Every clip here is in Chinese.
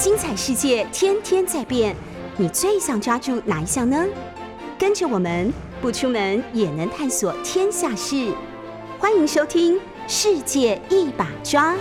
精彩世界天天在变，你最想抓住哪一项呢？跟着我们不出门也能探索天下事，欢迎收听《世界一把抓》。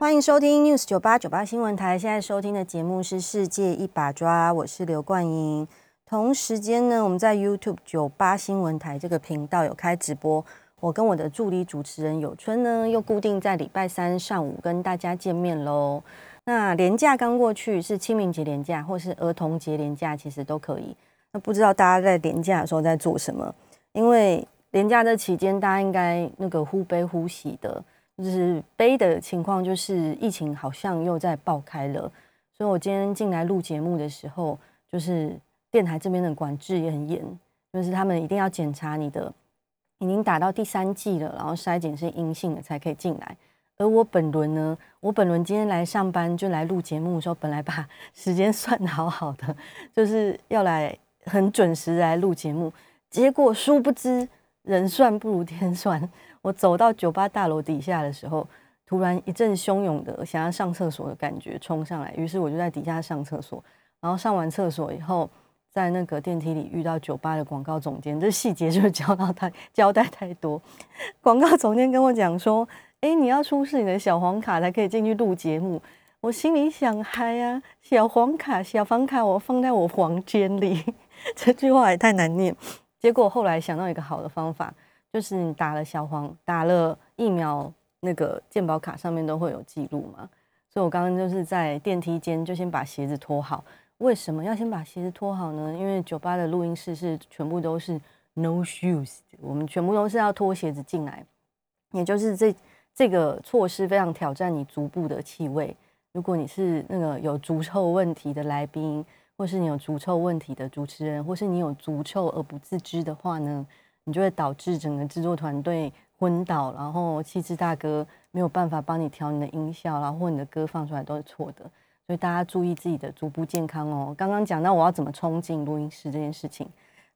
欢迎收听 News 九八九八新闻台，现在收听的节目是《世界一把抓》，我是刘冠英。同时间呢，我们在 YouTube 九八新闻台这个频道有开直播。我跟我的助理主持人有春呢，又固定在礼拜三上午跟大家见面喽。那年假刚过去，是清明节年假或是儿童节年假，其实都可以。那不知道大家在年假的时候在做什么？因为年假这期间，大家应该那个忽悲忽喜的，就是悲的情况就是疫情好像又在爆开了。所以我今天进来录节目的时候，就是电台这边的管制也很严，就是他们一定要检查你的。已经打到第三季了，然后筛检是阴性的才可以进来。而我本轮呢，我本轮今天来上班就来录节目的时候，本来把时间算的好好的，就是要来很准时来录节目。结果殊不知人算不如天算，我走到酒吧大楼底下的时候，突然一阵汹涌的想要上厕所的感觉冲上来，于是我就在底下上厕所。然后上完厕所以后。在那个电梯里遇到酒吧的广告总监，这细节就是交到太交代太多。广告总监跟我讲说：“哎，你要出示你的小黄卡才可以进去录节目。”我心里想：“嗨呀，小黄卡、小黄卡，我放在我房间里。”这句话也太难念。结果后来想到一个好的方法，就是你打了小黄、打了疫苗，那个健保卡上面都会有记录嘛。所以我刚刚就是在电梯间就先把鞋子脱好。为什么要先把鞋子脱好呢？因为酒吧的录音室是全部都是 no shoes，我们全部都是要脱鞋子进来，也就是这这个措施非常挑战你足部的气味。如果你是那个有足臭问题的来宾，或是你有足臭问题的主持人，或是你有足臭而不自知的话呢，你就会导致整个制作团队昏倒，然后气质大哥没有办法帮你调你的音效，然后或你的歌放出来都是错的。所以大家注意自己的足部健康哦。刚刚讲到我要怎么冲进录音室这件事情，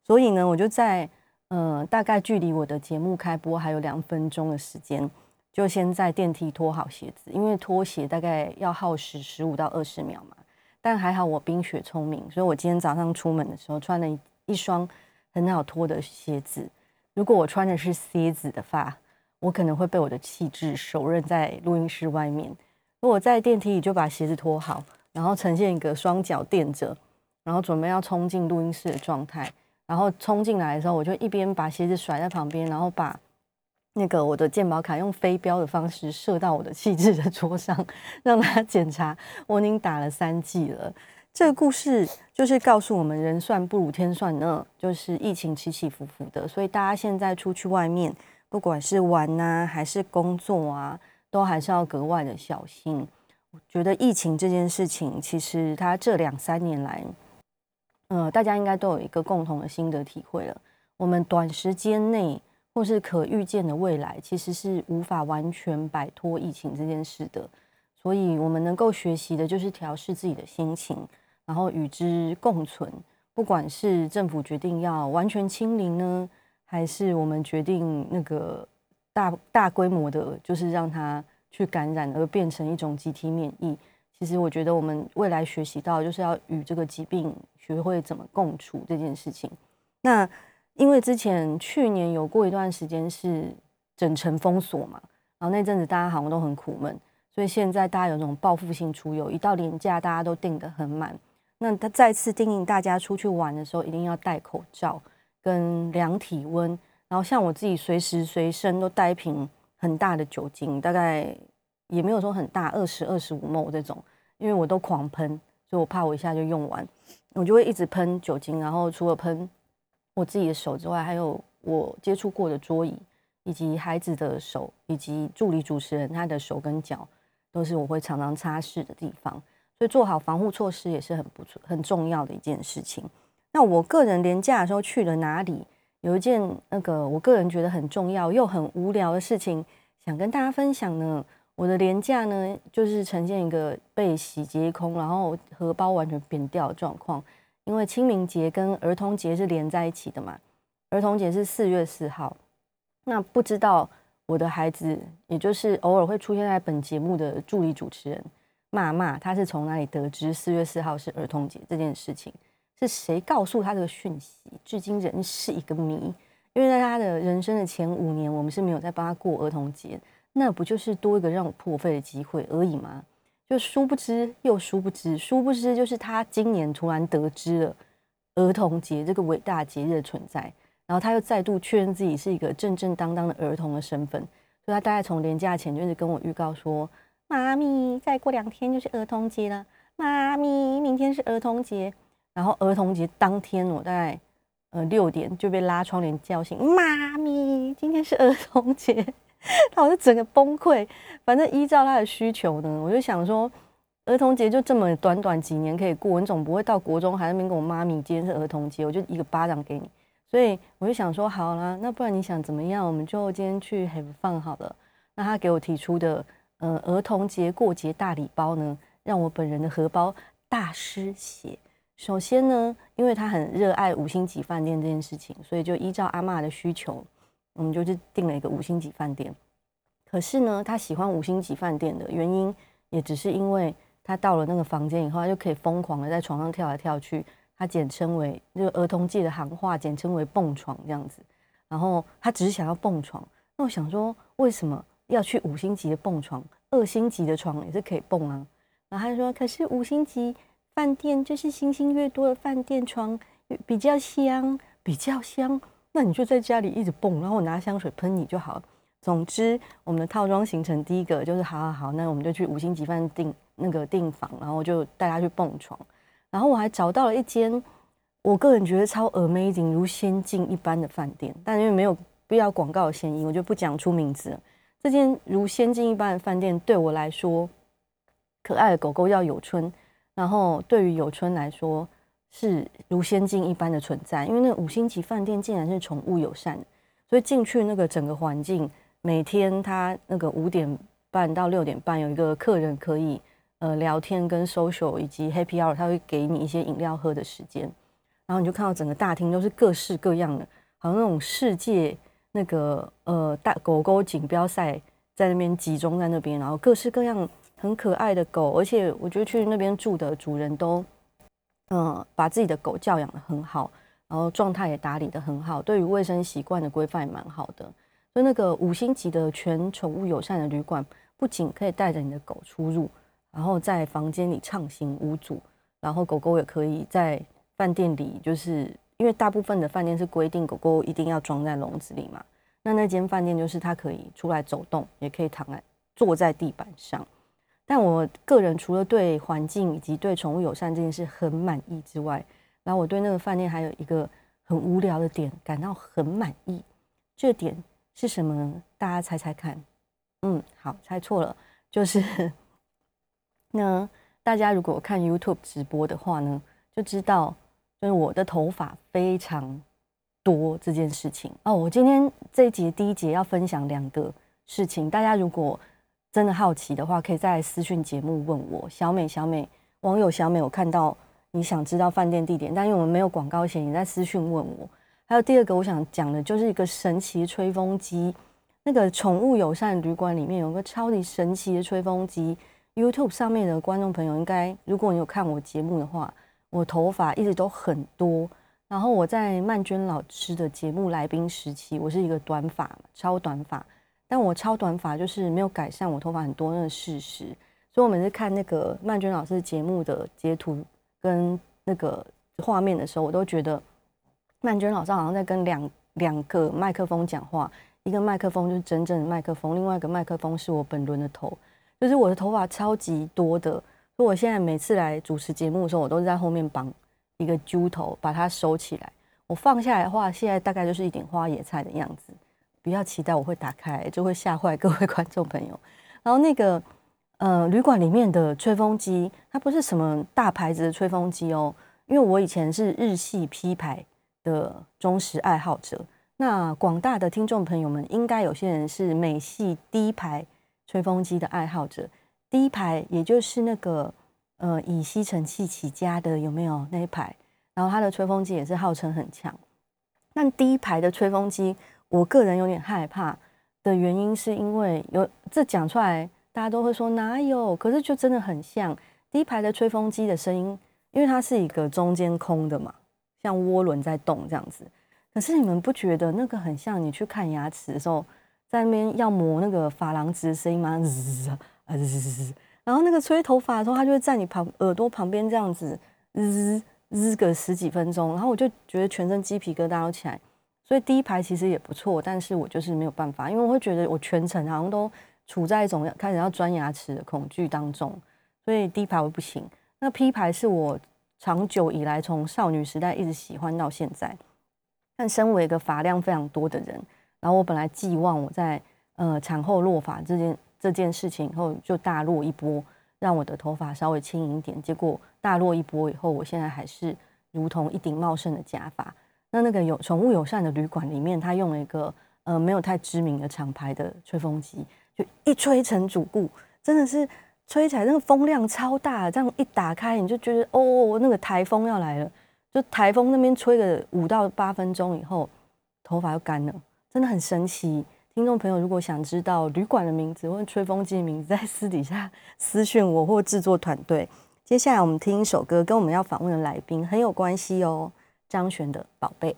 所以呢，我就在呃大概距离我的节目开播还有两分钟的时间，就先在电梯脱好鞋子，因为脱鞋大概要耗时十五到二十秒嘛。但还好我冰雪聪明，所以我今天早上出门的时候穿了一双很好脱的鞋子。如果我穿的是靴子的话，我可能会被我的气质手刃在录音室外面。我在电梯里就把鞋子脱好，然后呈现一个双脚垫着，然后准备要冲进录音室的状态。然后冲进来的时候，我就一边把鞋子甩在旁边，然后把那个我的健保卡用飞镖的方式射到我的气质的桌上，让他检查我已经打了三剂了。这个故事就是告诉我们，人算不如天算呢，就是疫情起起伏伏的，所以大家现在出去外面，不管是玩啊，还是工作啊。都还是要格外的小心。我觉得疫情这件事情，其实它这两三年来，呃，大家应该都有一个共同的心得体会了。我们短时间内或是可预见的未来，其实是无法完全摆脱疫情这件事的。所以，我们能够学习的就是调试自己的心情，然后与之共存。不管是政府决定要完全清零呢，还是我们决定那个。大大规模的，就是让它去感染而变成一种集体免疫。其实我觉得我们未来学习到，就是要与这个疾病学会怎么共处这件事情。那因为之前去年有过一段时间是整城封锁嘛，然后那阵子大家好像都很苦闷，所以现在大家有那种报复性出游，一到年假大家都订得很满。那他再次叮咛大家出去玩的时候，一定要戴口罩跟量体温。然后像我自己随时随身都带一瓶很大的酒精，大概也没有说很大，二十二十五沫这种，因为我都狂喷，所以我怕我一下就用完，我就会一直喷酒精。然后除了喷我自己的手之外，还有我接触过的桌椅，以及孩子的手，以及助理主持人他的手跟脚，都是我会常常擦拭的地方。所以做好防护措施也是很不错、很重要的一件事情。那我个人廉价的时候去了哪里？有一件那个我个人觉得很重要又很无聊的事情，想跟大家分享呢。我的廉价呢，就是呈现一个被洗劫空，然后荷包完全扁掉的状况。因为清明节跟儿童节是连在一起的嘛，儿童节是四月四号。那不知道我的孩子，也就是偶尔会出现在本节目的助理主持人骂骂，他是从哪里得知四月四号是儿童节这件事情？是谁告诉他这个讯息？至今仍是一个谜。因为在他的人生的前五年，我们是没有在帮他过儿童节，那不就是多一个让我破费的机会而已吗？就殊不知又殊不知，殊不知就是他今年突然得知了儿童节这个伟大节日的存在。然后他又再度确认自己是一个正正当当的儿童的身份，所以他大概从年假前就是跟我预告说：“妈咪，再过两天就是儿童节了，妈咪，明天是儿童节。”然后儿童节当天，我大概呃六点就被拉窗帘叫醒：“妈咪，今天是儿童节。”他我就整个崩溃。反正依照他的需求呢，我就想说，儿童节就这么短短几年可以过，你总不会到国中还那边跟我妈咪今天是儿童节，我就一个巴掌给你。所以我就想说，好了，那不然你想怎么样？我们就今天去 have fun 好了。那他给我提出的，呃，儿童节过节大礼包呢，让我本人的荷包大失血。首先呢，因为他很热爱五星级饭店这件事情，所以就依照阿妈的需求，我们就去订了一个五星级饭店。可是呢，他喜欢五星级饭店的原因，也只是因为他到了那个房间以后，他就可以疯狂的在床上跳来跳去。他简称为就儿童界的行话，简称为蹦床这样子。然后他只是想要蹦床，那我想说，为什么要去五星级的蹦床？二星级的床也是可以蹦啊。然后他就说，可是五星级饭店就是星星越多的饭店床比较香，比较香。那你就在家里一直蹦，然后我拿香水喷你就好。总之，我们的套装行程第一个就是，好好好，那我们就去五星级饭店那个订房，然后就带他去蹦床。然后我还找到了一间，我个人觉得超 amazing 如仙境一般的饭店，但因为没有必要广告的嫌疑，我就不讲出名字。这间如仙境一般的饭店对我来说，可爱的狗狗叫有春，然后对于有春来说是如仙境一般的存在，因为那五星级饭店竟然是宠物友善，所以进去那个整个环境，每天他那个五点半到六点半有一个客人可以。呃，聊天跟 social 以及 happy hour，他会给你一些饮料喝的时间，然后你就看到整个大厅都是各式各样的，好像那种世界那个呃大狗狗锦标赛在那边集中在那边，然后各式各样很可爱的狗，而且我觉得去那边住的主人都嗯把自己的狗教养的很好，然后状态也打理的很好，对于卫生习惯的规范也蛮好的，所以那个五星级的全宠物友善的旅馆，不仅可以带着你的狗出入。然后在房间里畅行无阻，然后狗狗也可以在饭店里，就是因为大部分的饭店是规定狗狗一定要装在笼子里嘛。那那间饭店就是它可以出来走动，也可以躺在坐在地板上。但我个人除了对环境以及对宠物友善这件事很满意之外，然后我对那个饭店还有一个很无聊的点感到很满意。这点是什么呢？大家猜猜看。嗯，好，猜错了，就是。那大家如果看 YouTube 直播的话呢，就知道就是我的头发非常多这件事情哦。我今天这一节第一节要分享两个事情，大家如果真的好奇的话，可以在私讯节目问我。小美，小美，网友小美，我看到你想知道饭店地点，但因为我们没有广告险，你在私讯问我。还有第二个我想讲的就是一个神奇吹风机，那个宠物友善旅馆里面有个超级神奇的吹风机。YouTube 上面的观众朋友，应该如果你有看我节目的话，我头发一直都很多。然后我在曼娟老师的节目来宾时期，我是一个短发，超短发。但我超短发就是没有改善我头发很多那个事实。所以我每次看那个曼娟老师节目的截图跟那个画面的时候，我都觉得曼娟老师好像在跟两两个麦克风讲话，一个麦克风就是真正的麦克风，另外一个麦克风是我本轮的头。就是我的头发超级多的，所以我现在每次来主持节目的时候，我都是在后面绑一个揪头，把它收起来。我放下来的话，现在大概就是一点花野菜的样子。不要期待我会打开，就会吓坏各位观众朋友。然后那个呃，旅馆里面的吹风机，它不是什么大牌子的吹风机哦，因为我以前是日系 P 牌的忠实爱好者。那广大的听众朋友们，应该有些人是美系低牌。吹风机的爱好者，第一排也就是那个呃以吸尘器起家的有没有那一排？然后它的吹风机也是号称很强。但第一排的吹风机，我个人有点害怕的原因是因为有这讲出来，大家都会说哪有？可是就真的很像第一排的吹风机的声音，因为它是一个中间空的嘛，像涡轮在动这样子。可是你们不觉得那个很像你去看牙齿的时候，在那边要磨那个珐琅质的声音吗？然后那个吹头发的时候，它就会在你旁耳朵旁边这样子滋滋个十几分钟，然后我就觉得全身鸡皮疙瘩都起来。所以第一排其实也不错，但是我就是没有办法，因为我会觉得我全程好像都处在一种开始要钻牙齿的恐惧当中，所以第一排我不行。那 P 排是我长久以来从少女时代一直喜欢到现在。但身为一个发量非常多的人，然后我本来寄望我在呃产后落发这件这件事情以后就大落一波，让我的头发稍微轻盈一点。结果大落一波以后，我现在还是如同一顶茂盛的假发。那那个有宠物友善的旅馆里面，他用了一个呃没有太知名的厂牌的吹风机，就一吹成主顾，真的是吹起来那个风量超大，这样一打开你就觉得哦那个台风要来了。就台风那边吹个五到八分钟以后，头发就干了，真的很神奇。听众朋友，如果想知道旅馆的名字或者吹风机的名字，在私底下私讯我或制作团队。接下来我们听一首歌，跟我们要访问的来宾很有关系哦。张悬的宝贝。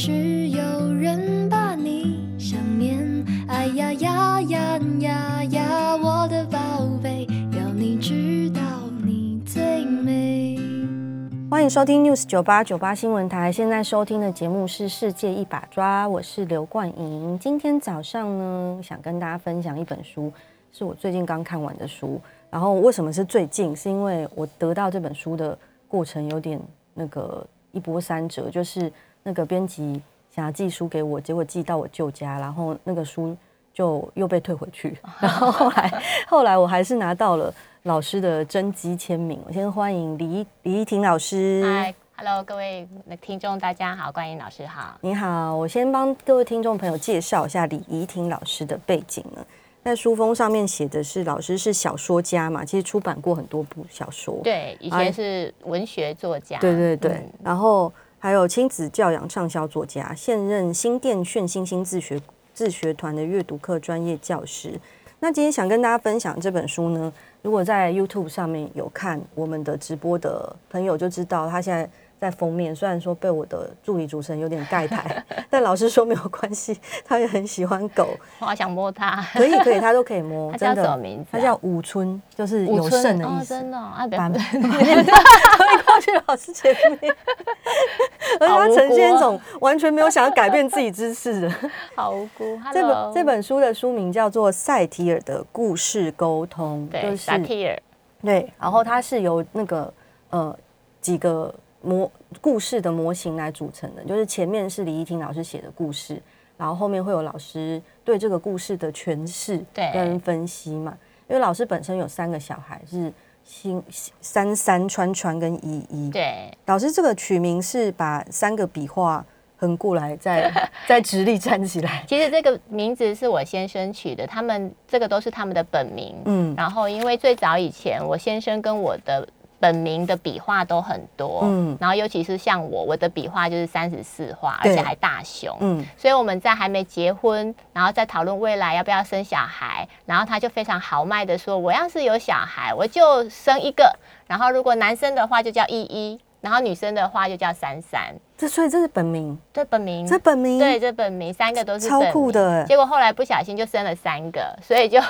是有人把你想念，哎呀呀呀呀呀！我的宝贝，要你知道你最美。欢迎收听 News 九八九八新闻台，现在收听的节目是《世界一把抓》，我是刘冠莹。今天早上呢，想跟大家分享一本书，是我最近刚看完的书。然后为什么是最近？是因为我得到这本书的过程有点那个一波三折，就是那个编辑想要寄书给我，结果寄到我舅家，然后那个书就又被退回去。然后后来后来我还是拿到了。老师的真机签名，我先欢迎李李依婷老师。嗨，Hello，各位听众，大家好，关迎老师好。你好，我先帮各位听众朋友介绍一下李怡婷老师的背景呢。在书封上面写的是老师是小说家嘛，其实出版过很多部小说。对，以前是文学作家。对对对，然后还有亲子教养畅销作家，现任新店炫星星自学自学团的阅读课专业教师。那今天想跟大家分享这本书呢。如果在 YouTube 上面有看我们的直播的朋友就知道，他现在在封面。虽然说被我的助理主持人有点盖台，但老师说没有关系，他也很喜欢狗。我好想摸它，可以可以，他都可以摸。他叫什么名字？他叫武春，就是有肾的意思。真的，啊，别推过去老师前面，而且他呈现一种完全没有想要改变自己姿势的，好无辜。这本这本书的书名叫做《赛提尔的故事沟通》，就是赛提尔。对，然后它是由那个呃几个模故事的模型来组成的，就是前面是李依婷老师写的故事，然后后面会有老师对这个故事的诠释跟分析嘛。因为老师本身有三个小孩，是新三三川川跟依依。对，老师这个取名是把三个笔画横过来，再 再直立站起来。其实这个名字是我先生取的，他们这个都是他们的本名。嗯，然后因为最早以前我先生跟我的。本名的笔画都很多，嗯，然后尤其是像我，我的笔画就是三十四画，而且还大熊，嗯，所以我们在还没结婚，然后在讨论未来要不要生小孩，然后他就非常豪迈的说，我要是有小孩，我就生一个，然后如果男生的话就叫依依。然后女生的话就叫珊珊，这所以这是本名，这本名，这本名，对，这本名，三个都是超酷的。结果后来不小心就生了三个，所以就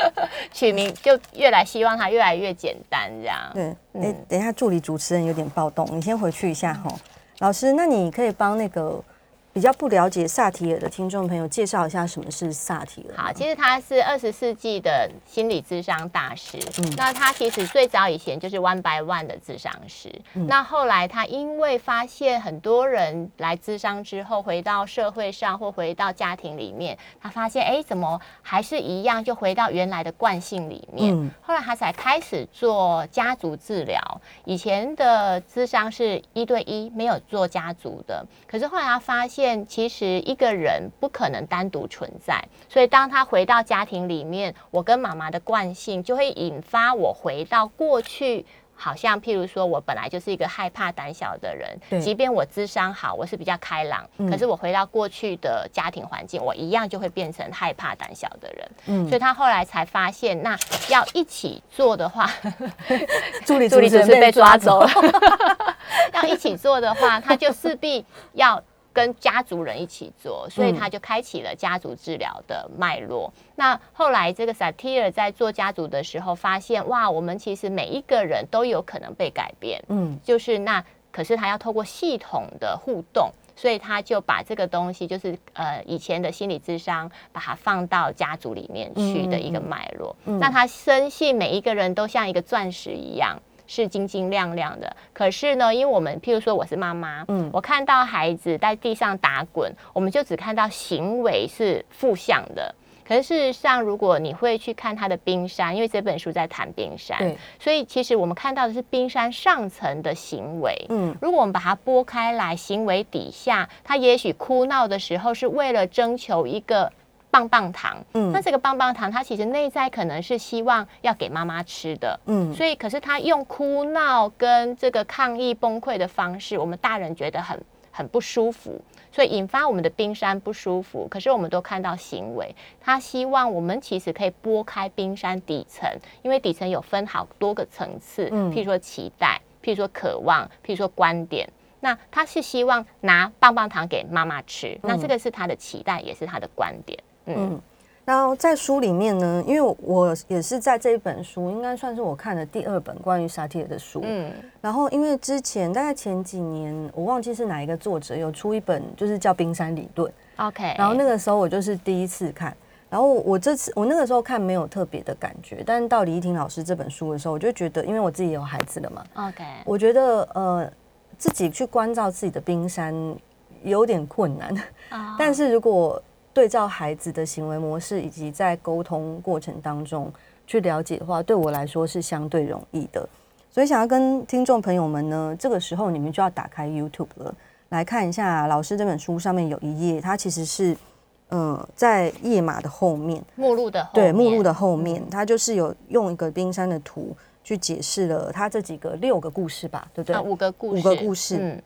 取名就越来希望它越来越简单这样。对，哎，等一下助理主持人有点暴动，你先回去一下哈。老师，那你可以帮那个。比较不了解萨提尔的听众朋友，介绍一下什么是萨提尔。好，其实他是二十世纪的心理智商大师。嗯，那他其实最早以前就是 One by One 的智商师。那后来他因为发现很多人来智商之后，回到社会上或回到家庭里面，他发现哎，怎么还是一样，就回到原来的惯性里面。嗯，后来他才开始做家族治疗。以前的智商是一对一，没有做家族的。可是后来他发现。其实一个人不可能单独存在，所以当他回到家庭里面，我跟妈妈的惯性就会引发我回到过去。好像譬如说，我本来就是一个害怕、胆小的人，即便我智商好，我是比较开朗，可是我回到过去的家庭环境，我一样就会变成害怕、胆小的人。嗯，所以他后来才发现，那要一起做的话，助理助理是被抓走了。要一起做的话，他就势必要。跟家族人一起做，所以他就开启了家族治疗的脉络。那后来这个萨提尔在做家族的时候，发现哇，我们其实每一个人都有可能被改变。嗯，就是那可是他要透过系统的互动，所以他就把这个东西，就是呃以前的心理智商，把它放到家族里面去的一个脉络。那他深信每一个人都像一个钻石一样。是晶晶亮亮的，可是呢，因为我们譬如说我是妈妈，嗯，我看到孩子在地上打滚，我们就只看到行为是负向的。可是事实上，如果你会去看他的冰山，因为这本书在谈冰山，所以其实我们看到的是冰山上层的行为。嗯，如果我们把它拨开来，行为底下，他也许哭闹的时候是为了征求一个。棒棒糖，嗯，那这个棒棒糖，它其实内在可能是希望要给妈妈吃的，嗯，所以可是他用哭闹跟这个抗议崩溃的方式，我们大人觉得很很不舒服，所以引发我们的冰山不舒服。可是我们都看到行为，他希望我们其实可以拨开冰山底层，因为底层有分好多个层次，嗯，譬如说期待，譬如说渴望，譬如说观点。那他是希望拿棒棒糖给妈妈吃，那这个是他的期待，也是他的观点。嗯，然后在书里面呢，因为我也是在这一本书，应该算是我看的第二本关于沙提尔的书。嗯，然后因为之前大概前几年，我忘记是哪一个作者有出一本，就是叫《冰山理论》。OK，然后那个时候我就是第一次看，然后我这次我那个时候看没有特别的感觉，但是到李依婷老师这本书的时候，我就觉得，因为我自己有孩子了嘛，OK，我觉得呃自己去关照自己的冰山有点困难，但是如果对照孩子的行为模式，以及在沟通过程当中去了解的话，对我来说是相对容易的。所以想要跟听众朋友们呢，这个时候你们就要打开 YouTube 了，来看一下老师这本书上面有一页，它其实是嗯在页码的后面，目录的对目录的后面，它就是有用一个冰山的图去解释了它这几个六个故事吧，对不对？五个故事五个故事，嗯，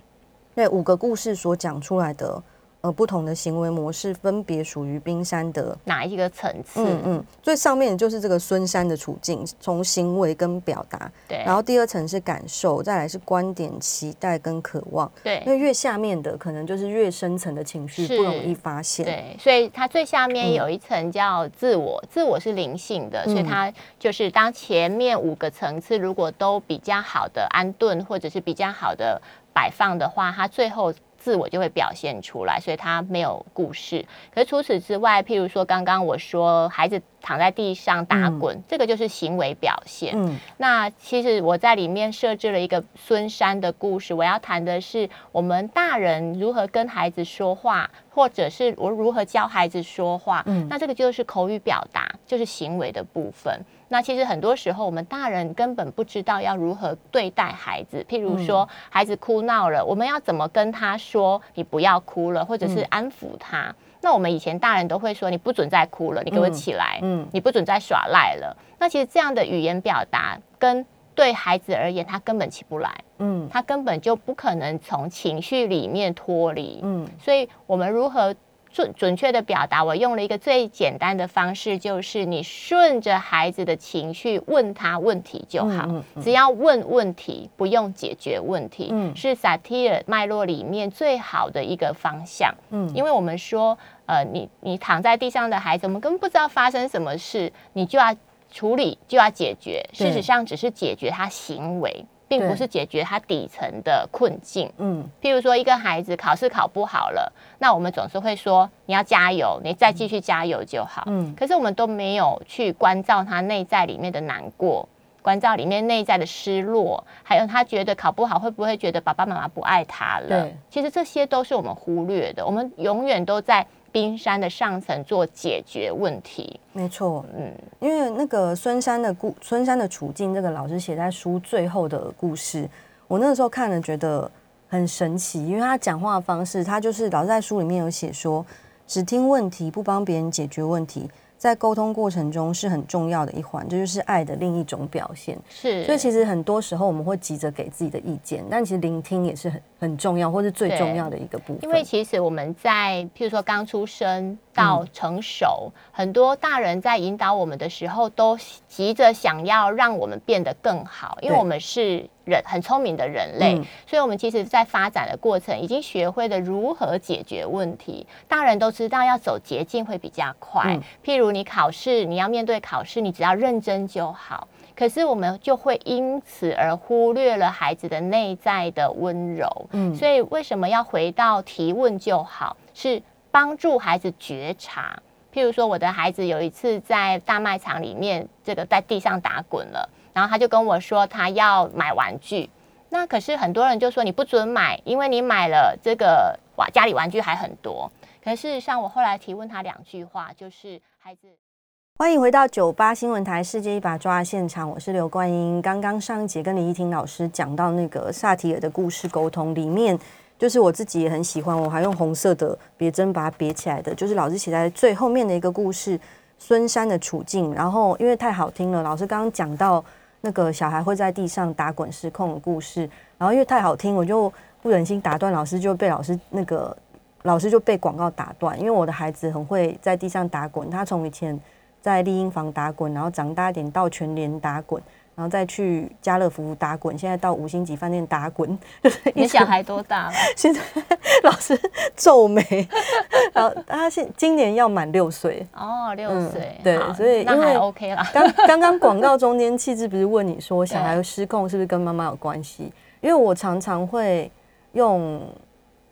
对，五个故事所讲出来的。呃，不同的行为模式分别属于冰山的哪一个层次？嗯嗯，最上面就是这个孙山的处境，从行为跟表达。对。然后第二层是感受，再来是观点、期待跟渴望。对。因为越下面的可能就是越深层的情绪，不容易发现。对。所以它最下面有一层叫自我，自我是灵性的，所以它就是当前面五个层次如果都比较好的安顿，或者是比较好的摆放的话，它最后。自我就会表现出来，所以他没有故事。可是除此之外，譬如说刚刚我说孩子躺在地上打滚，这个就是行为表现。嗯那其实我在里面设置了一个孙山的故事，我要谈的是我们大人如何跟孩子说话，或者是我如何教孩子说话。嗯那这个就是口语表达，就是行为的部分。那其实很多时候我们大人根本不知道要如何对待孩子，譬如说孩子哭闹了，我们要怎么跟他说你不要哭了，或者是安抚他。那我们以前大人都会说你不准再哭了，你给我起来，嗯你不准再耍赖了。那其实这样的语言表达跟对孩子而言，他根本起不来，嗯他根本就不可能从情绪里面脱离。嗯所以，我们如何准准确的表达？我用了一个最简单的方式，就是你顺着孩子的情绪问他问题就好，嗯嗯只要问问题，不用解决问题，嗯是萨提尔脉络里面最好的一个方向。嗯因为我们说，呃，你你躺在地上的孩子，我们根本不知道发生什么事，你就要处理，就要解决。事实上，只是解决他行为，并不是解决他底层的困境。嗯譬如说，一个孩子考试考不好了，那我们总是会说你要加油，你再继续加油就好。嗯可是我们都没有去关照他内在里面的难过，关照里面内在的失落，还有他觉得考不好会不会觉得爸爸妈妈不爱他了对？其实这些都是我们忽略的，我们永远都在冰山的上层做解决问题。没错，嗯，因为那个孙山的故孙山的处境，这个老师写在书最后的故事，我那个时候看了觉得很神奇，因为他讲话的方式，他就是老师在书里面有写说，只听问题不帮别人解决问题，在沟通过程中是很重要的一环，这就是爱的另一种表现。是，所以其实很多时候我们会急着给自己的意见，但其实聆听也是很很重要，或是最重要的一个部分。因为其实我们在譬如说刚出生到成熟，很多大人在引导我们的时候，都急着想要让我们变得更好，因为我们是人很聪明的人类，嗯所以我们其实在发展的过程已经学会了如何解决问题。大人都知道要走捷径会比较快，嗯譬如你考试，你要面对考试，你只要认真就好。可是我们就会因此而忽略了孩子的内在的温柔，嗯所以为什么要回到提问就好？是帮助孩子觉察。譬如说，我的孩子有一次在大卖场里面，这个在地上打滚了，然后他就跟我说他要买玩具。那可是很多人就说你不准买，因为你买了这个哇家里玩具还很多。可是事实上，我后来提问他两句话，就是孩子。欢迎回到九八新闻台《世界一把抓》现场，我是刘冠英。刚刚上一节跟李依婷老师讲到那个萨提尔的故事沟通，里面就是我自己也很喜欢，我还用红色的别针把它别起来的，就是老师写在最后面的一个故事——孙山的处境。然后因为太好听了，老师刚刚讲到那个小孩会在地上打滚失控的故事，然后因为太好听，我就不忍心打断老师，就被老师那个老师就被广告打断，因为我的孩子很会在地上打滚，他从以前。在丽婴房打滚，然后长大一点到全联打滚，然后再去家乐福打滚，现在到五星级饭店打滚。你小孩多大了？现在老师皱眉，然后他现今年要满六岁。哦，六嗯岁。对所以因为那还 OK 啦。刚 刚刚广告中间，气质不是问你说小孩对失控是不是跟妈妈有关系？因为我常常会用，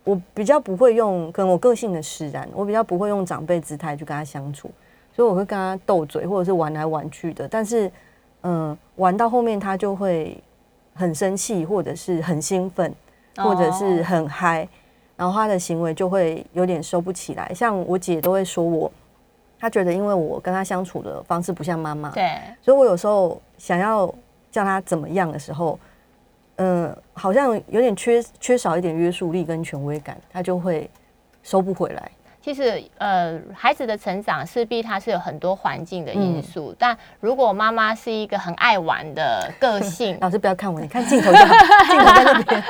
我比较不会用，可能我个性的使然，我比较不会用长辈姿态去跟他相处，所以我会跟他斗嘴，或者是玩来玩去的。但是，嗯，玩到后面他就会很生气，或者是很兴奋，或者是哦很嗨，然后他的行为就会有点收不起来。像我姐都会说我，她觉得因为我跟她相处的方式不像妈妈，对，所以我有时候想要叫她怎么样的时候，嗯，好像有点缺缺少一点约束力跟权威感，她就会收不回来。其实，呃，孩子的成长势必他是有很多环境的嗯因素，但如果妈妈是一个很爱玩的个性，老师不要看我，你看镜头就好，镜头在那边。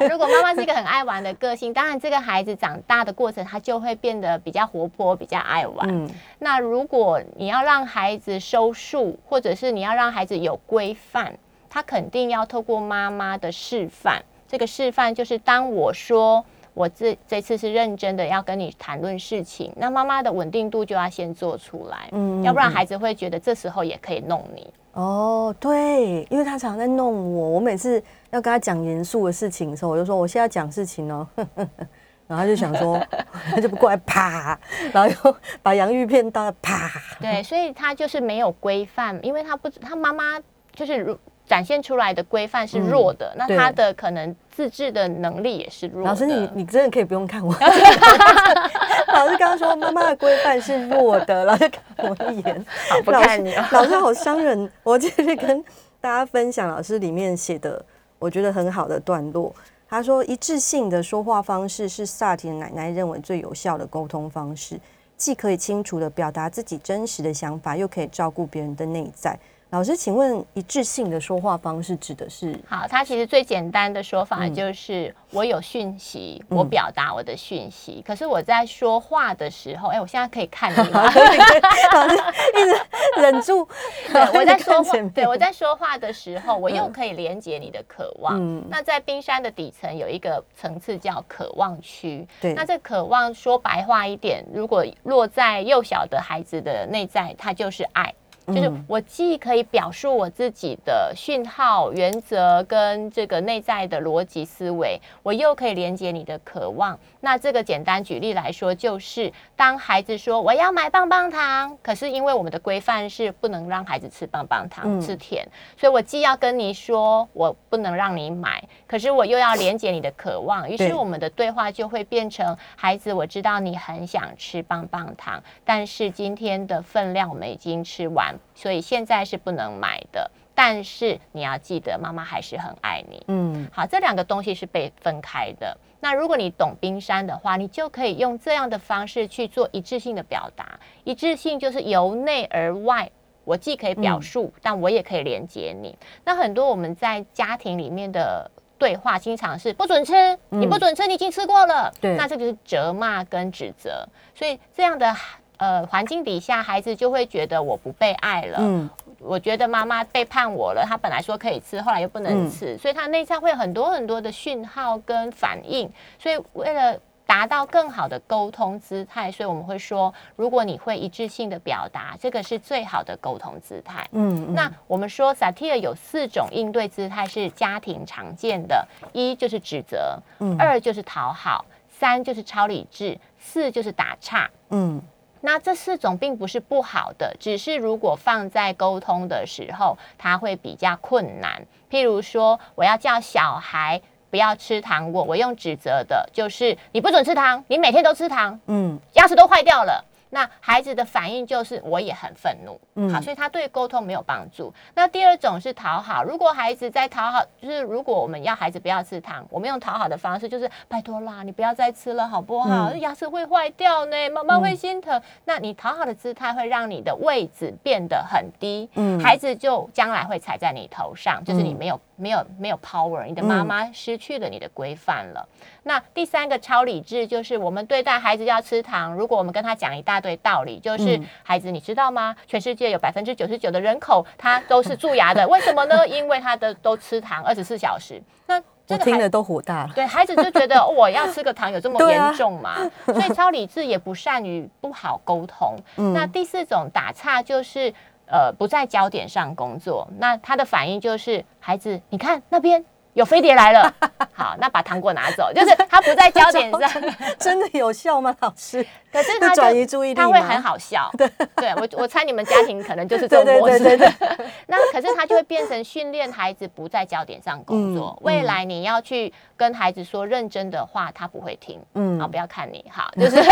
如果妈妈是一个很爱玩的个性，当然这个孩子长大的过程，他就会变得比较活泼，比较爱玩。嗯，那如果你要让孩子收束，或者是你要让孩子有规范，他肯定要透过妈妈的示范。这个示范就是当我说我这这次是认真的要跟你谈论事情，那妈妈的稳定度就要先做出来，嗯要不然孩子会觉得这时候也可以弄你。哦，对，因为他常常在弄我，我每次要跟他讲严肃的事情的时候，我就说我现在讲事情哦，然后他就想说，他就不过来啪，然后又 把洋芋片倒啪，对，所以他就是没有规范，因为他不，他妈妈就是如展现出来的规范是弱的，那他的可能自制的能力也是弱的。老师你你真的可以不用看我，老师刚刚说妈妈的规范是弱的，老师看我一眼，好不看你哦 老师好伤人，我就是跟大家分享老师里面写的，我觉得很好的段落。他说，一致性的说话方式是萨提的奶奶认为最有效的沟通方式，既可以清楚的表达自己真实的想法，又可以照顾别人的内在。老师，请问一致性的说话方式指的是？好，它其实最简单的说嗯法就是，我有讯息，我表达我的讯息。可是我在说话的时候，哎，我现在可以看你吗？老师一直忍住，对，我在说话 对我在说话的时候，我又可以连接你的渴望。嗯那在冰山的底层有一个层次叫渴望区。对那这渴望说白话一点，如果落在幼小的孩子的内在，它就是爱。就是嗯我既可以表述我自己的讯号、原则跟这个内在的逻辑思维，我又可以连接你的渴望。那这个简单举例来说，就是当孩子说我要买棒棒糖，可是因为我们的规范是不能让孩子吃棒棒糖、嗯吃甜，所以我既要跟你说我不能让你买，可是我又要连接你的渴望，于是我们的对话就会变成孩子，我知道你很想吃棒棒糖，但是今天的分量我们已经吃完，所以现在是不能买的。但是你要记得，妈妈还是很爱你。嗯好，这两个东西是被分开的。那如果你懂冰山的话，你就可以用这样的方式去做一致性的表达。一致性就是由内而外，我既可以表述，但我也可以连接你。那很多我们在家庭里面的对话，经常是不准吃，你不准吃，你已经吃过了。对那这就是责骂跟指责。所以这样的呃环境底下，孩子就会觉得我不被爱了。嗯我觉得妈妈背叛我了，她本来说可以吃，后来又不能吃，所以她内在会有很多很多的讯号跟反应。所以为了达到更好的沟通姿态，所以我们会说，如果你会一致性的表达，这个是最好的沟通姿态。嗯，那我们说萨提尔有四种应对姿态是家庭常见的，一就是指责，嗯二就是讨好，三就是超理智，四就是打岔。嗯那这四种并不是不好的，只是如果放在沟通的时候，它会比较困难。譬如说，我要叫小孩不要吃糖果，我用指责的，就是你不准吃糖，你每天都吃糖，嗯牙齿都坏掉了。那孩子的反应就是我也很愤怒，嗯。好，所以他对沟通没有帮助。那第二种是讨好，如果孩子在讨好，就是如果我们要孩子不要吃糖，我们用讨好的方式，就是拜托啦，你不要再吃了好不好？嗯。牙齿会坏掉呢，妈妈会心疼。那你讨好的姿态会让你的位置变得很低，嗯。孩子就将来会踩在你头上，就是你嗯。没有没有没有 power，你的妈妈失去了你的规范了。那第三个超理智就是我们对待孩子要吃糖，如果我们跟他讲一大堆道理，就是、嗯孩子你知道吗？全世界有百分之九十九的人口他都是蛀牙的，为什么呢？因为他的都吃糖二十四小时。那这个孩听了都火大了。对孩子就觉得、哦我要吃个糖有这么严重吗？所以超理智也不善于不好沟通。嗯那第四种打岔就是呃不在焦点上工作，那他的反应就是孩子，你看那边。有飞碟来了，好，那把糖果拿走，就是他不在焦点上，真的有效吗，老师？可是他就是转移注意力他会很好笑。对，我我猜你们家庭可能就是这种模式。对对对，那可是他就会变成训练孩子不在焦点上工作。嗯未来你要去跟孩子说认真的话，他不会听。嗯啊，不要看你，好，就是，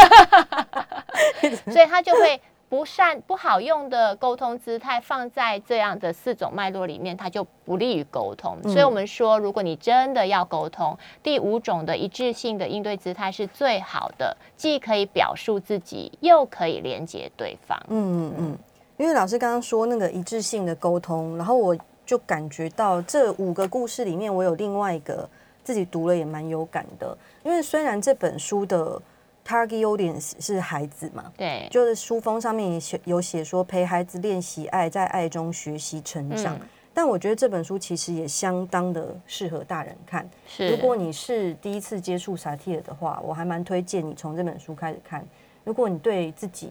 所以他就会不善不好用的沟通姿态放在这样的四种脉络里面，它就不利于沟通。嗯所以我们说，如果你真的要沟通，第五种的一致性的应对姿态是最好的，既可以表述自己，又可以连接对方。嗯嗯嗯，因为老师刚刚说那个一致性的沟通，然后我就感觉到这五个故事里面，我有另外一个自己读了也蛮有感的。因为虽然这本书的 target audience 是孩子嘛，对，就是书封上面也写有写说陪孩子练习爱，在爱中学习成长。嗯但我觉得这本书其实也相当的适合大人看。是。如果你是第一次接触萨提尔的话，我还蛮推荐你从这本书开始看。如果你对自己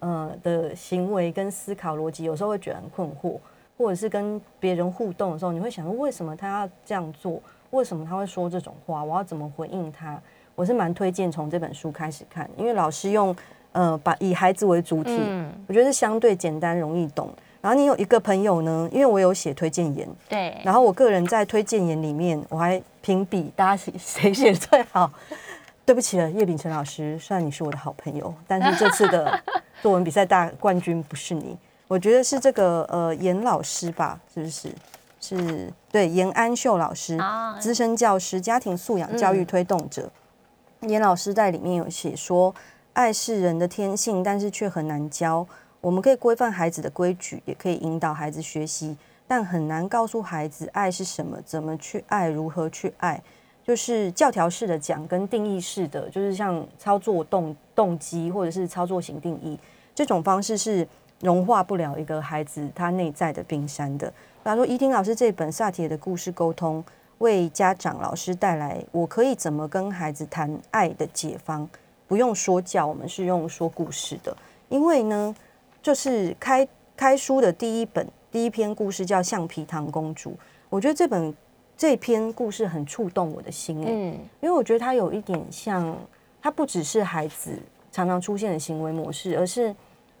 呃的行为跟思考逻辑有时候会觉得很困惑，或者是跟别人互动的时候，你会想说为什么他要这样做？为什么他会说这种话？我要怎么回应他？我是蛮推荐从这本书开始看，因为老师用呃把以孩子为主体，嗯，我觉得是相对简单容易懂。然后你有一个朋友呢，因为我有写推荐言，对，然后我个人在推荐言里面，我还评比大家谁谁写最好。对不起了，叶秉辰老师，虽然你是我的好朋友，但是这次的 作文比赛大冠军不是你，我觉得是这个呃严老师吧，是不是？是对严安秀老师，啊资深教师、家庭素养教育推动者。严老师在里面有写说，爱是人的天性，但是却很难教。我们可以规范孩子的规矩，也可以引导孩子学习，但很难告诉孩子爱是什么，怎么去爱，如何去爱。就是教条式的讲，跟定义式的，就是像操作动动机或者是操作型定义这种方式是融化不了一个孩子他内在的冰山的。比方说，伊汀老师这本萨提尔的故事沟通，为家长老师带来我可以怎么跟孩子谈爱的解方，不用说教，我们是用说故事的。因为呢，就是开开书的第一本第一篇故事叫《橡皮糖公主》，我觉得这本这篇故事很触动我的心哎、嗯，因为我觉得它有一点像，它不只是孩子常常出现的行为模式，而是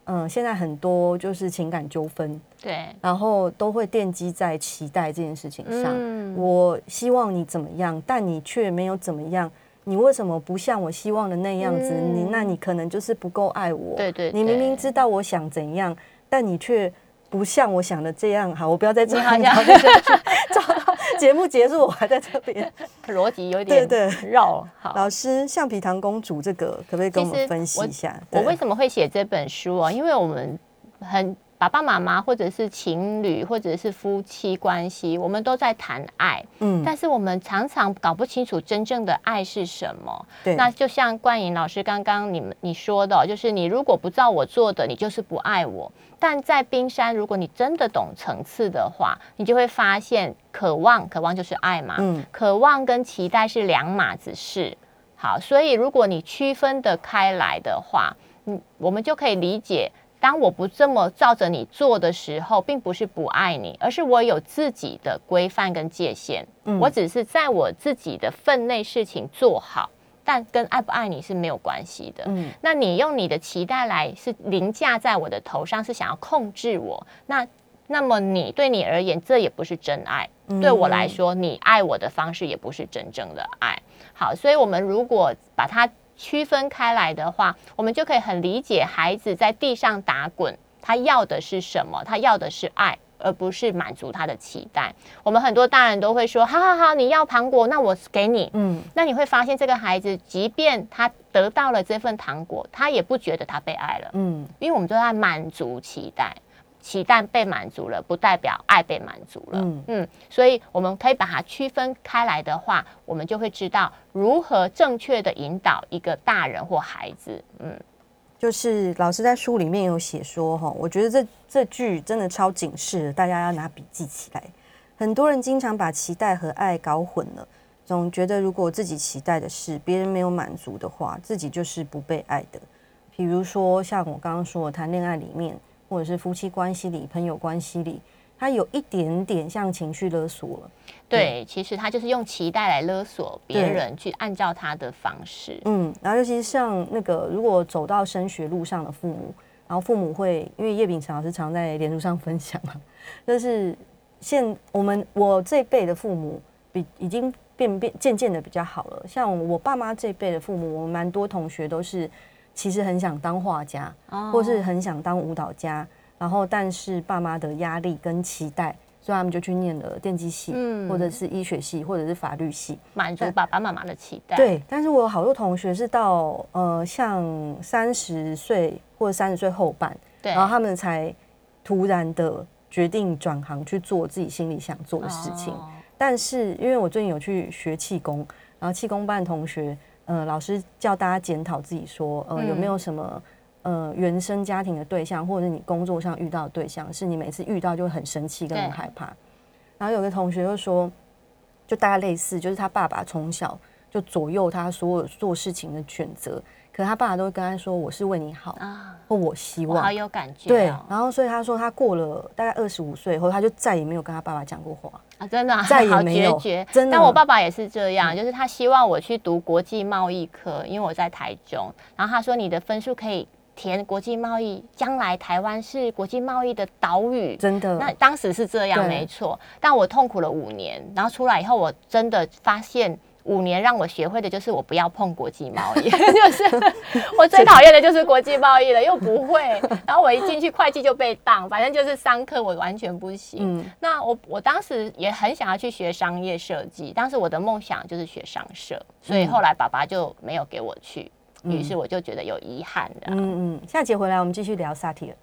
嗯、呃现在很多就是情感纠纷，对，然后都会奠基在期待这件事情上。嗯我希望你怎么样，但你却没有怎么样。你为什么不像我希望的那样子？嗯你那你可能就是不够爱我。对对你明明知道我想怎样，但你却不像我想的这样。好，我不要在这样你好像聊下去，找到节目结束我还在这边。逻辑有点对绕。好，老师，橡皮糖公主这个可不可以跟我们分析一下？我对为什么会写这本书啊？因为我们很爸爸妈妈或者是情侣或者是夫妻关系，我们都在谈爱，嗯但是我们常常搞不清楚真正的爱是什么。对那就像冠颖老师刚刚你们你说的哦，就是你如果不照我做的，你就是不爱我。但在冰山，如果你真的懂层次的话，你就会发现，渴望，渴望就是爱嘛。嗯渴望跟期待是两码子事。好，所以如果你区分的开来的话，嗯，我们就可以理解，当我不这么照着你做的时候，并不是不爱你，而是我有自己的规范跟界限。嗯我只是在我自己的分内事情做好，但跟爱不爱你是没有关系的。嗯那你用你的期待来是凌驾在我的头上，是想要控制我，那那么你对你而言，这也不是真爱。对我来说，你爱我的方式也不是真正的爱。好，所以我们如果把它区分开来的话，我们就可以很理解孩子在地上打滚，他要的是什么？他要的是爱。而不是满足他的期待。我们很多大人都会说：“好好好，你要糖果，那我给你。”嗯那你会发现，这个孩子即便他得到了这份糖果，他也不觉得他被爱了，嗯因为我们都在满足期待，期待被满足了，不代表爱被满足了。嗯嗯，所以我们可以把它区分开来的话，我们就会知道如何正确的引导一个大人或孩子。嗯，就是老师在书里面有写说哈，我觉得这这句真的超警示的，大家要拿笔记起来。很多人经常把期待和爱搞混了，总觉得如果自己期待的事别人没有满足的话，自己就是不被爱的。比如说像我刚刚说的谈恋爱里面，或者是夫妻关系里、朋友关系里，他有一点点像情绪勒索了。对，其实他就是用期待来勒索别人，去按照他的方式。嗯，然后尤其是像那个，如果走到升学路上的父母，然后父母会，因为叶秉成老师常在脸书上分享嘛，就是现我们我这辈的父母比已经变变渐渐的比较好了。像我爸妈这辈的父母，我们蛮多同学都是其实很想当画家，或是很想当舞蹈家，然后但是爸妈的压力跟期待，所以他们就去念了电机系，嗯或者是医学系，或者是法律系。满足爸爸妈妈的期待。，对，但是我有好多同学是到呃，像三十岁或者三十岁后半，对，然后他们才突然的决定转行去做自己心里想做的事情。哦但是因为我最近有去学气功，然后气功班的同学，呃，老师叫大家检讨自己说，呃，嗯有没有什么呃原生家庭的对象，或者是你工作上遇到的对象，是你每次遇到就会很生气跟很害怕。然后有个同学就说，就大概类似，就是他爸爸从小就左右他所有做事情的选择，可他爸爸都会跟他说：“我是为你好，啊，或我希望。”好有感觉、哦。对，然后所以他说他过了大概二十五岁以后，他就再也没有跟他爸爸讲过话。啊，真的、啊、再也好没有决绝。真的但我爸爸也是这样，就是他希望我去读国际贸易科，因为我在台中。然后他说你的分数可以填国际贸易，将来台湾是国际贸易的岛屿。真的，那当时是这样，没错。但我痛苦了五年，然后出来以后，我真的发现。五年让我学会的就是我不要碰国际贸易，就是我最讨厌的就是国际贸易了，又不会。然后我一进去会计就被当，反正就是商科我完全不行。嗯那我我当时也很想要去学商业设计，当时我的梦想就是学商社，所以后来爸爸就没有给我去，于是我就觉得有遗憾的。嗯嗯，下节回来我们继续聊萨提尔。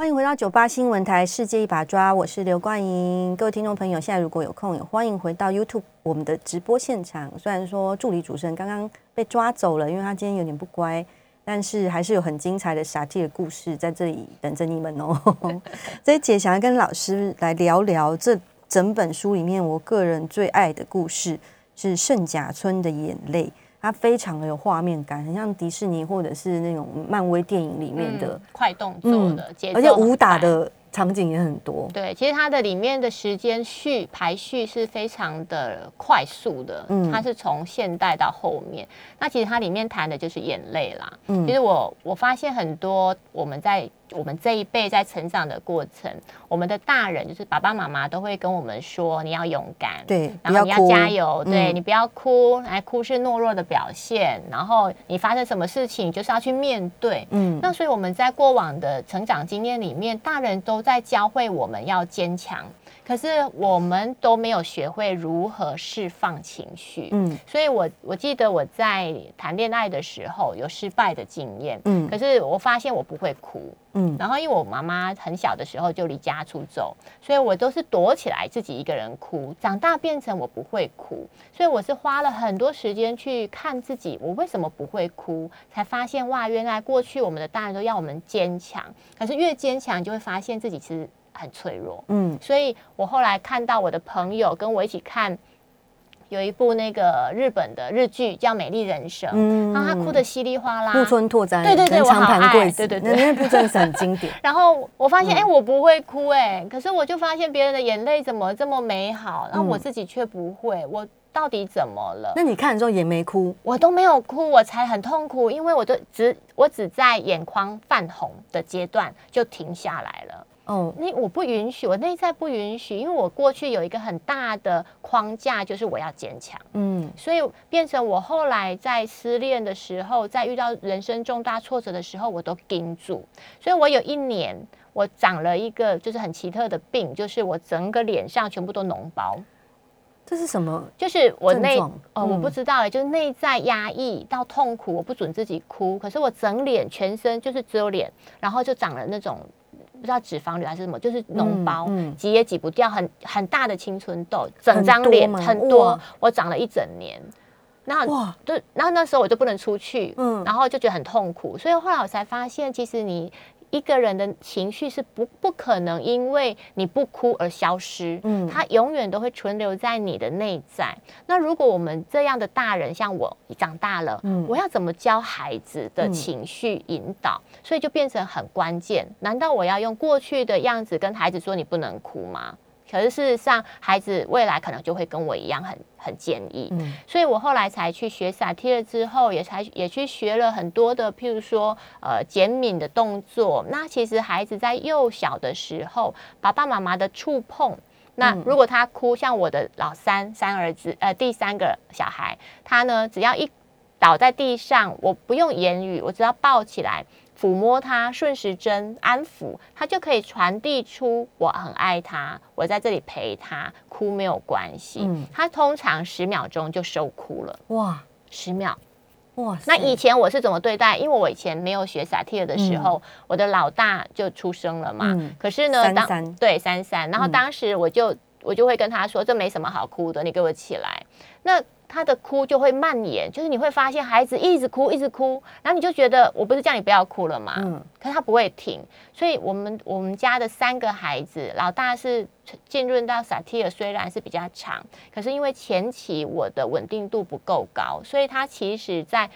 欢迎回到九八新闻台《世界一把抓》，我是刘冠莹。各位听众朋友，现在如果有空，也欢迎回到 YouTube 我们的直播现场。虽然说助理主持人刚刚被抓走了，因为他今天有点不乖，但是还是有很精彩的萨提尔故事在这里等着你们哦。这一节想要跟老师来聊聊这整本书里面我个人最爱的故事是圣甲村的眼泪。它非常的有画面感，很像迪士尼或者是那种漫威电影里面的、嗯、快动作的节奏、而且武打的场景也很多。对，其实它的里面的时间序排序是非常的快速的，嗯它是从现代到后面。那其实它里面谈的就是眼泪啦。嗯其实我我发现很多我们在我们这一辈在成长的过程，我们的大人就是爸爸妈妈都会跟我们说你要勇敢，对，然后你要加油，对嗯你不要哭，哎哭是懦弱的表现。然后你发生什么事情，就是要去面对。嗯那所以我们在过往的成长经验里面，大人都在教会我们要坚强，可是我们都没有学会如何释放情绪。嗯所以我我记得我在谈恋爱的时候有失败的经验，嗯可是我发现我不会哭。嗯然后因为我妈妈很小的时候就离家出走，所以我都是躲起来自己一个人哭。长大变成我不会哭，所以我是花了很多时间去看自己，我为什么不会哭，才发现哇，原来过去我们的大人都要我们坚强，可是越坚强就会发现自己其实很脆弱。嗯所以我后来看到我的朋友跟我一起看。有一部那个日本的日剧叫《美丽人生》，嗯然后他哭的稀里哗啦，木村拓哉对对对我好爱对对对那那部真的是很经典。然后我发现，嗯哎、我不会哭、哎，可是我就发现别人的眼泪怎么这么美好，然后我嗯自己却不会，我到底怎么了？那你看的时候也没哭，我都没有哭，我才很痛苦，因为我就只我只在眼眶泛红的阶段就停下来了。哦，那我不允许，我内在不允许，因为我过去有一个很大的框架，就是我要坚强。嗯所以变成我后来在失恋的时候，在遇到人生重大挫折的时候，我都盯住。所以我有一年，我长了一个就是很奇特的病，就是我整个脸上全部都脓包，这是什么？就是我内哦，我嗯不知道哎，就是内在压抑到痛苦，我不准自己哭，可是我整脸全身就是只有脸，然后就长了那种。不知道脂肪瘤还是什么，就是脓包，嗯嗯。挤也挤不掉，很很大的青春痘，整很张脸多很多，我长了一整年。那哇，就，然后那时候我就不能出去，嗯。然后就觉得很痛苦，所以后来我才发现，其实你一个人的情绪是不不可能因为你不哭而消失，嗯它永远都会存留在你的内在。那如果我们这样的大人，像我长大了，嗯我要怎么教孩子的嗯情绪引导？所以就变成很关键。难道我要用过去的样子跟孩子说你不能哭吗？可是事实上，孩子未来可能就会跟我一样很很坚毅。嗯所以我后来才去学萨提尔，之后也才也去学了很多的，譬如说呃减敏的动作。那其实孩子在幼小的时候，爸爸妈妈的触碰。那嗯如果他哭，像我的老三三儿子，呃，第三个小孩，他呢，只要一倒在地上，我不用言语，我只要抱起来，抚摸它，顺时针安抚，它就可以传递出我很爱它，我在这里陪它，哭没有关系。嗯他通常十秒钟就收哭了，哇十秒。哇，那以前我是怎么对待？因为我以前没有学萨提尔的时候，我的老大就出生了嘛。嗯可是呢，当三三对三三，然后嗯当时我就、我就会跟他说，这没什么好哭的，你给我起来。那他的哭就会蔓延，就是你会发现孩子一直哭，一直哭，然后你就觉得我不是叫你不要哭了吗？嗯可是他不会停，所以我们我们家的三个孩子，老大是浸润到萨提尔虽然是比较长，可是因为前期我的稳定度不够高，所以他其实在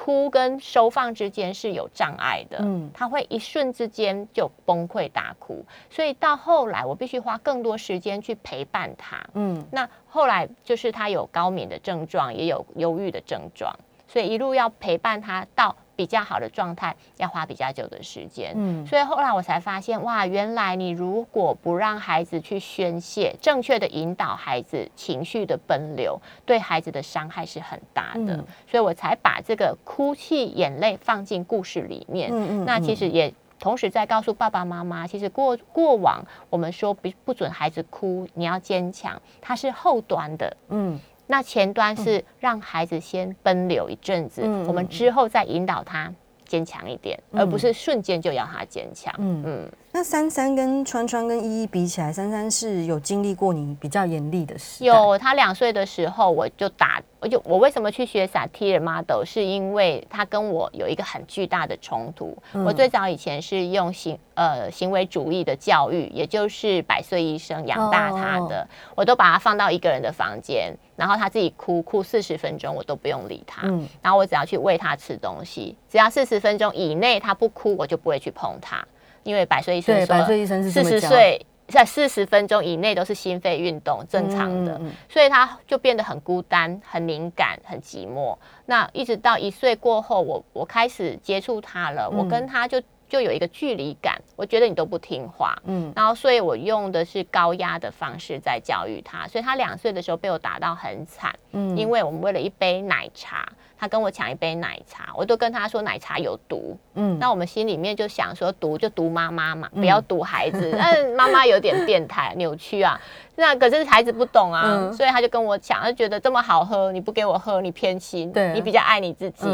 哭跟收放之间是有障碍的，嗯，他会一瞬之间就崩溃大哭，所以到后来我必须花更多时间去陪伴他，嗯，那后来就是他有高敏的症状，也有忧郁的症状，所以一路要陪伴他到。比较好的状态要花比较久的时间，嗯，所以后来我才发现，哇，原来你如果不让孩子去宣泄，正确的引导孩子情绪的奔流，对孩子的伤害是很大的，所以我才把这个哭泣眼泪放进故事里面。嗯嗯，那其实也同时在告诉爸爸妈妈，其实过过往我们说不不准孩子哭，你要坚强，它是后端的，嗯。那前端是让孩子先奔流一阵子，我们之后再引导他坚强一点，而不是瞬间就要他坚强。嗯嗯。那三三跟川川跟依依比起来，三三是有经历过你比较严厉的事。有，他两岁的时候我就打，我就我为什么去学萨提尔 model，是因为他跟我有一个很巨大的冲突。我最早以前是用行呃行为主义的教育，也就是百岁医生养大他的，我都把他放到一个人的房间，然后他自己哭哭四十分钟，我都不用理他。嗯然后我只要去喂他吃东西，只要四十分钟以内他不哭，我就不会去碰他。因为百岁医生说，百岁医生是四十岁在四十分钟以内都是心肺运动正常的，所以他就变得很孤单、很敏感、很寂寞。那一直到一岁过后，我我开始接触他了，我跟他就就有一个距离感，我觉得你都不听话，嗯，然后所以我用的是高压的方式在教育他，所以他两岁的时候被我打到很惨，嗯，因为我们为了一杯奶茶。他跟我抢一杯奶茶，我都跟他说奶茶有毒。嗯，那我们心里面就想说毒就毒妈妈嘛，不要毒孩子。嗯，妈妈有点变态扭曲啊。那可是孩子不懂啊，所以他就跟我抢，他觉得这么好喝，你不给我喝，你偏心，你比较爱你自己。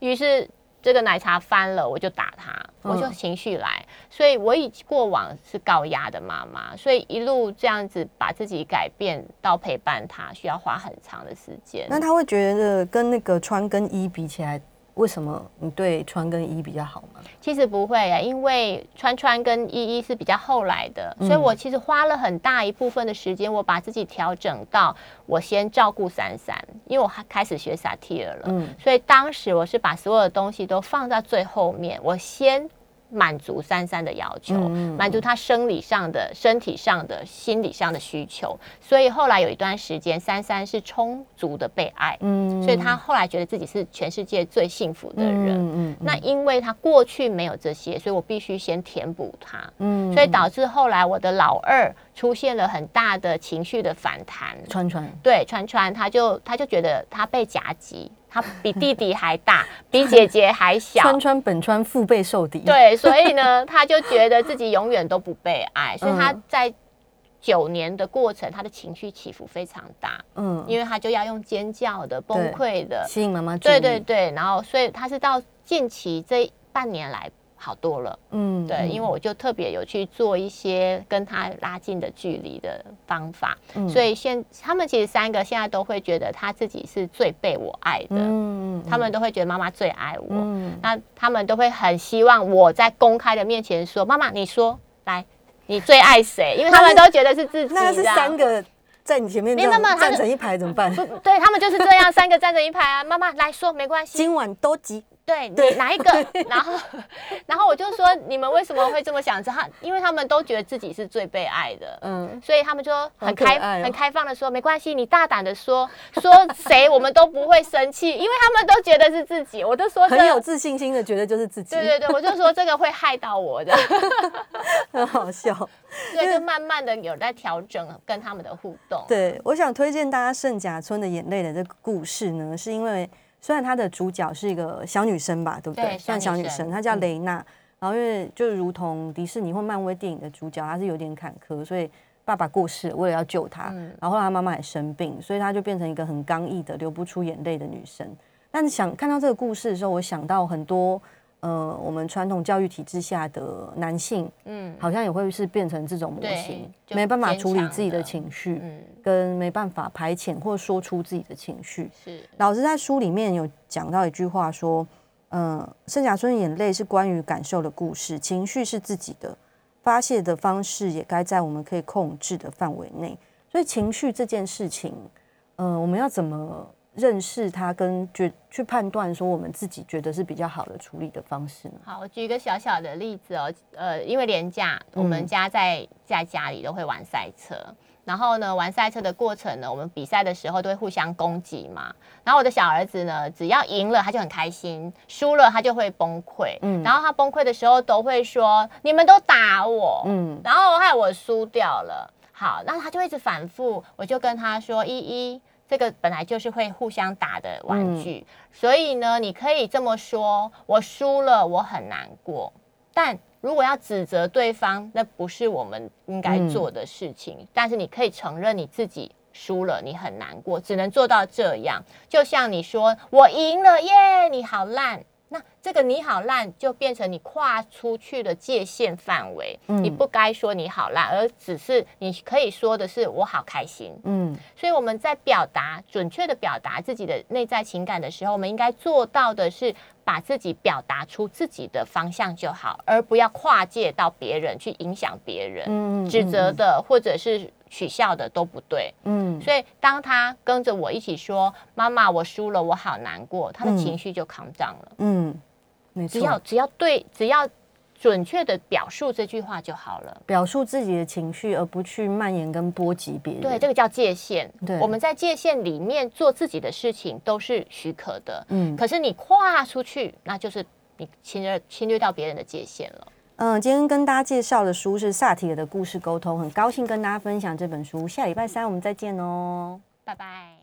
于是。这个奶茶翻了，我就打他，我就情绪来，所以我以过往是高压的妈妈，所以一路这样子把自己改变到陪伴他，需要花很长的时间。那他会觉得跟那个穿跟衣比起来？为什么你对川跟一比较好吗？其实不会啊，因为川川跟依依是比较后来的，所以我其实花了很大一部分的时间，我把自己调整到我先照顾闪闪，因为我开始学萨提尔了，嗯，所以当时我是把所有的东西都放在最后面，我先。满足珊珊的要求，满足她生理上的、身体上的、心理上的需求。所以后来有一段时间，珊珊是充足的被爱，嗯，所以她后来觉得自己是全世界最幸福的人。嗯嗯。那因为她过去没有这些，所以我必须先填补她。嗯。所以导致后来我的老二出现了很大的情绪的反弹。川川对川川，他就他就觉得他被夹击。他比弟弟还大，比姐姐还小。川川本川腹背受敌。对，所以呢，他就觉得自己永远都不被爱，所以他在九年的过程，他的情绪起伏非常大。嗯，因为他就要用尖叫的、崩溃的吸引妈妈。对对对，然后所以他是到近期这半年来。好多了，嗯，对，因为我就特别有去做一些跟他拉近的距离的方法，所以现他们其实三个现在都会觉得他自己是最被我爱的，嗯，他们都会觉得妈妈最爱我，那他们都会很希望我在公开的面前说，妈妈你说来，你最爱谁？因为 他们都觉得是自己，那是三个在你前面站成一排怎么办？对他们就是这样，三个站成一排啊，妈妈来说没关系，今晚都急。对你哪一个？然后，然后我就说你们为什么会这么想？他因为他们都觉得自己是最被爱的，嗯，所以他们就很开很开放的说，没关系，你大胆的说说谁，我们都不会生气，因为他们都觉得是自己。我就说很有自信心的，觉得就是自己。对对对，我就说这个会害到我的，很好笑。所以就慢慢的有在调整跟他们的互动。对，我想推荐大家《圣甲村的眼泪》的这个故事呢，是因为。虽然她的主角是一个小女生吧，对不对？算小女生，她叫雷娜。然后因为就如同迪士尼或漫威电影的主角，她是有点坎坷，所以爸爸过世，为了要救她，然后她妈妈也生病，所以她就变成一个很刚毅的、流不出眼泪的女生。但是想看到这个故事的时候，我想到很多。呃，我们传统教育体制下的男性，嗯，好像也会是变成这种模型，没办法处理自己的情绪，嗯，跟没办法排遣或说出自己的情绪。是，老师在书里面有讲到一句话说，嗯，圣甲村眼泪是关于感受的故事，情绪是自己的，发泄的方式也该在我们可以控制的范围内。所以情绪这件事情，嗯，我们要怎么？认识他跟觉去判断说我们自己觉得是比较好的处理的方式呢？好，我举一个小小的例子哦，呃，因为廉价，我们家在在家里都会玩赛车。然后呢，玩赛车的过程呢，我们比赛的时候都会互相攻击嘛。然后我的小儿子呢，只要赢了他就很开心，输了他就会崩溃。嗯，然后他崩溃的时候都会说：“你们都打我。”嗯，然后害我输掉了。好，那他就一直反复。我就跟他说：“依依，这个本来就是会互相打的玩具，所以呢，你可以这么说：我输了，我很难过，但。”如果要指责对方，那不是我们应该做的事情。但是你可以承认你自己输了，你很难过，只能做到这样。就像你说我赢了耶，你好烂。那这个你好烂就变成你跨出去的界限范围，你不该说你好烂，而只是你可以说的是我好开心。嗯，所以我们在表达准确的表达自己的内在情感的时候，我们应该做到的是把自己表达出自己的方向就好，而不要跨界到别人去影响别人，指责的或者是。取笑的都不对，嗯，所以当他跟着我一起说“妈妈，我输了，我好难过”，他的情绪就扛涨了，嗯，没错。只要只要对，只要准确的表述这句话就好了，表述自己的情绪，而不去蔓延跟波及别人，对，这个叫界限。对，我们在界限里面做自己的事情都是许可的，嗯，可是你跨出去，那就是你侵略侵略到别人的界限了。嗯，今天跟大家介绍的书是萨提尔的故事沟通，很高兴跟大家分享这本书。下礼拜三我们再见哦，拜拜。